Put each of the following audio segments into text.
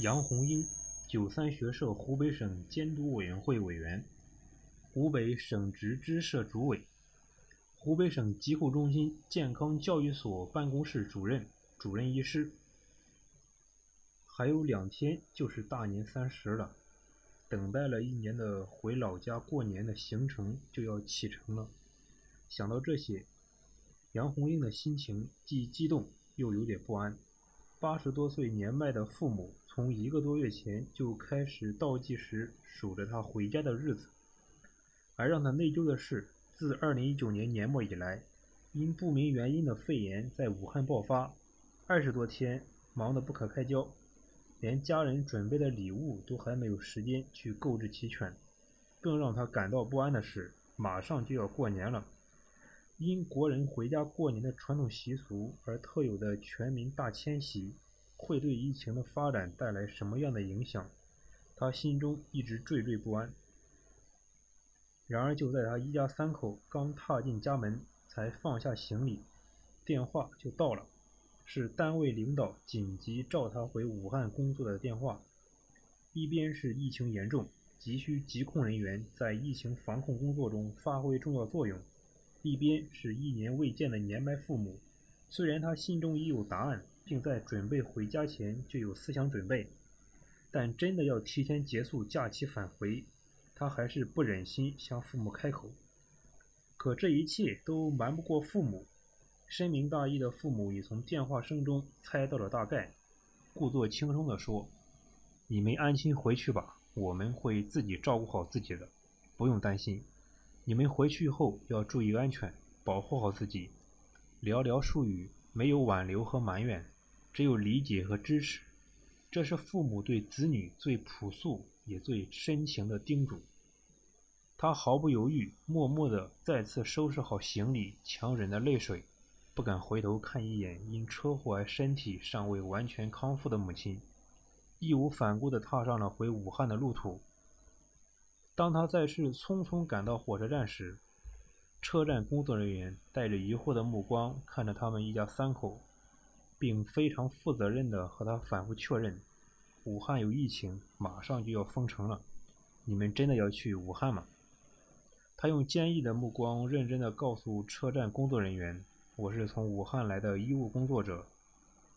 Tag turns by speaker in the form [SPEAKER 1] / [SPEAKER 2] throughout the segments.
[SPEAKER 1] 杨红英，九三学社湖北省监督委员会委员，湖北省直支社主委，湖北省疾控中心健康教育所办公室主任、主任医师。还有两天就是大年三十了，等待了一年的回老家过年的行程就要启程了。想到这些，杨红英的心情既激动又有点不安。八十多岁年迈的父母，从一个多月前就开始倒计时数着他回家的日子。而让他内疚的是，自二零一九年年末以来，因不明原因的肺炎在武汉爆发，二十多天忙得不可开交，连家人准备的礼物都还没有时间去购置齐全。更让他感到不安的是，马上就要过年了。因国人回家过年的传统习俗而特有的全民大迁徙，会对疫情的发展带来什么样的影响？他心中一直惴惴不安。然而，就在他一家三口刚踏进家门，才放下行李，电话就到了，是单位领导紧急召他回武汉工作的电话。一边是疫情严重，急需疾控人员在疫情防控工作中发挥重要作用。一边是一年未见的年迈父母，虽然他心中已有答案，并在准备回家前就有思想准备，但真的要提前结束假期返回，他还是不忍心向父母开口。可这一切都瞒不过父母，深明大义的父母已从电话声中猜到了大概，故作轻松地说：“你们安心回去吧，我们会自己照顾好自己的，不用担心。”你们回去后要注意安全，保护好自己。寥寥数语，没有挽留和埋怨，只有理解和支持。这是父母对子女最朴素也最深情的叮嘱。他毫不犹豫，默默地再次收拾好行李，强忍着泪水，不敢回头看一眼因车祸而身体尚未完全康复的母亲，义无反顾地踏上了回武汉的路途。当他再次匆匆赶到火车站时，车站工作人员带着疑惑的目光看着他们一家三口，并非常负责任地和他反复确认：“武汉有疫情，马上就要封城了，你们真的要去武汉吗？”他用坚毅的目光认真地告诉车站工作人员：“我是从武汉来的医务工作者，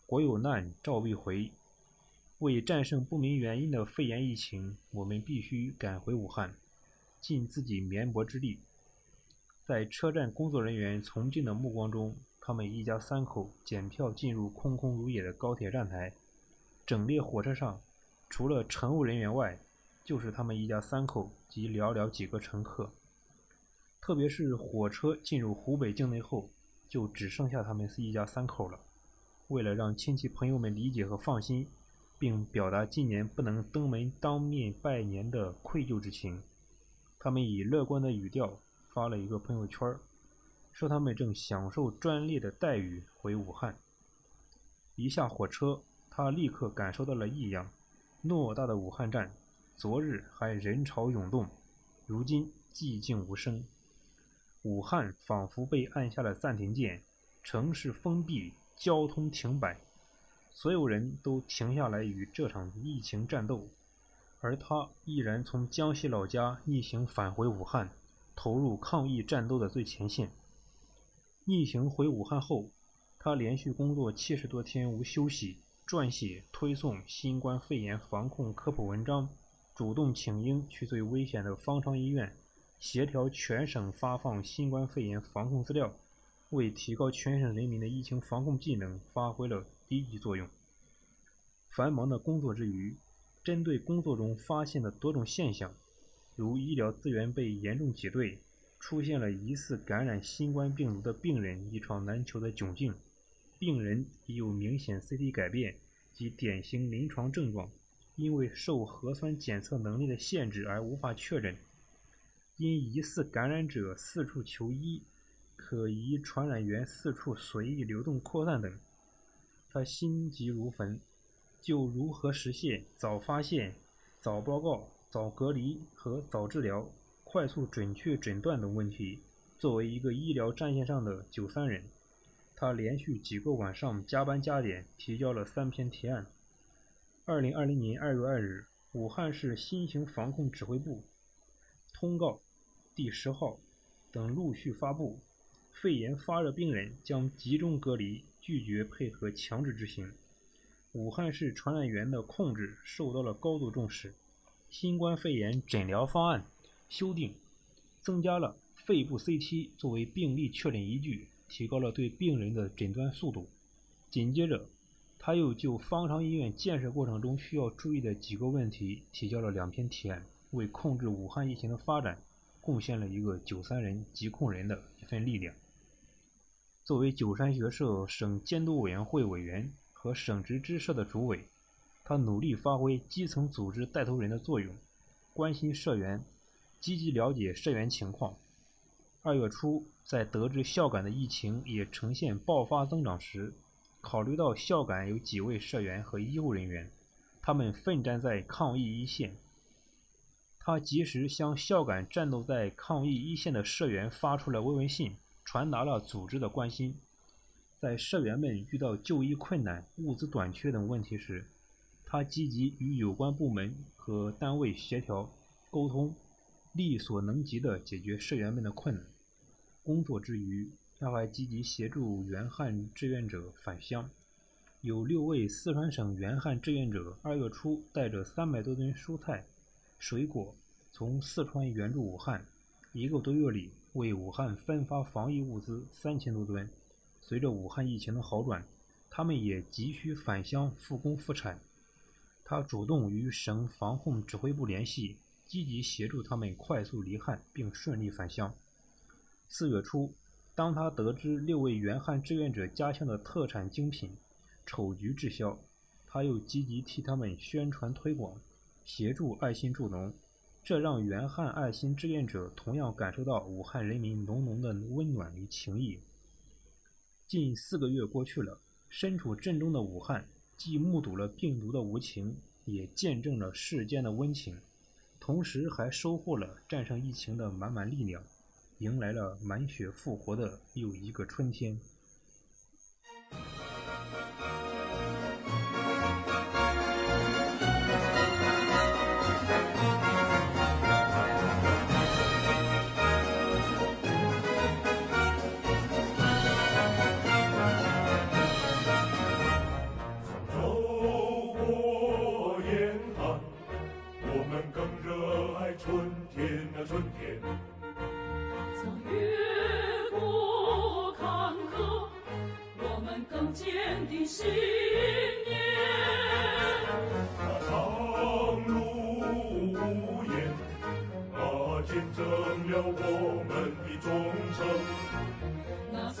[SPEAKER 1] 国有难召必回。”为战胜不明原因的肺炎疫情，我们必须赶回武汉，尽自己绵薄之力。在车站工作人员崇敬的目光中，他们一家三口检票进入空空如也的高铁站台。整列火车上，除了乘务人员外，就是他们一家三口及寥寥几个乘客。特别是火车进入湖北境内后，就只剩下他们是一家三口了。为了让亲戚朋友们理解和放心。并表达今年不能登门当面拜年的愧疚之情，他们以乐观的语调发了一个朋友圈，说他们正享受专列的待遇回武汉。一下火车，他立刻感受到了异样。偌大的武汉站，昨日还人潮涌动，如今寂静无声。武汉仿佛被按下了暂停键，城市封闭，交通停摆。所有人都停下来与这场疫情战斗，而他毅然从江西老家逆行返回武汉，投入抗疫战斗的最前线。逆行回武汉后，他连续工作七十多天无休息，撰写、推送新冠肺炎防控科普文章，主动请缨去最危险的方舱医院，协调全省发放新冠肺炎防控资料，为提高全省人民的疫情防控技能发挥了。积极作用。繁忙的工作之余，针对工作中发现的多种现象，如医疗资源被严重挤兑，出现了疑似感染新冠病毒的病人一床难求的窘境，病人已有明显 CT 改变及典型临床症状，因为受核酸检测能力的限制而无法确诊，因疑似感染者四处求医，可疑传染源四处随意流动扩散等。他心急如焚，就如何实现早发现、早报告、早隔离和早治疗、快速准确诊断等问题，作为一个医疗战线上的“九三人”，他连续几个晚上加班加点提交了三篇提案。二零二零年二月二日，武汉市新型防控指挥部通告第十号等陆续发布，肺炎发热病人将集中隔离，拒绝配合强制执行。武汉市传染源的控制受到了高度重视，新冠肺炎诊疗方案修订，增加了肺部 CT 作为病例确诊依据，提高了对病人的诊断速度。紧接着，他又就方舱医院建设过程中需要注意的几个问题提交了两篇提案，为控制武汉疫情的发展贡献了一个“九三人”疾控人的一份力量。作为九三学社省监督委员会委员和省直支社的主委，他努力发挥基层组织带头人的作用，关心社员，积极了解社员情况。二月初，在得知孝感的疫情也呈现爆发增长时，考虑到孝感有几位社员和医护人员，他们奋战在抗疫一线，他及时向孝感战斗在抗疫一线的社员发出了慰问信，传达了组织的关心。在社员们遇到就医困难、物资短缺等问题时，他积极与有关部门和单位协调沟通，力所能及地解决社员们的困难。工作之余，他还积极协助援汉志愿者返乡，有六位四川省援汉志愿者二月初带着三百多吨蔬菜、水果从四川援助武汉，一个多月里为武汉分发防疫物资三千多吨。随着武汉疫情的好转，他们也急需返乡复工复产。他主动与省防控指挥部联系，积极协助他们快速离汉并顺利返乡。四月初。当他得知六位援汉志愿者家乡的特产精品丑橘滞销，他又积极替他们宣传推广，协助爱心助农，这让援汉爱心志愿者同样感受到武汉人民浓浓的温暖与情谊。近四个月过去了，身处震中的武汉，既目睹了病毒的无情，也见证了世间的温情，同时还收获了战胜疫情的满满力量。迎来了满血复活的又一个春天。
[SPEAKER 2] 坚定信念。
[SPEAKER 3] 那长路无言，那见证了我们的忠诚。
[SPEAKER 2] 那岁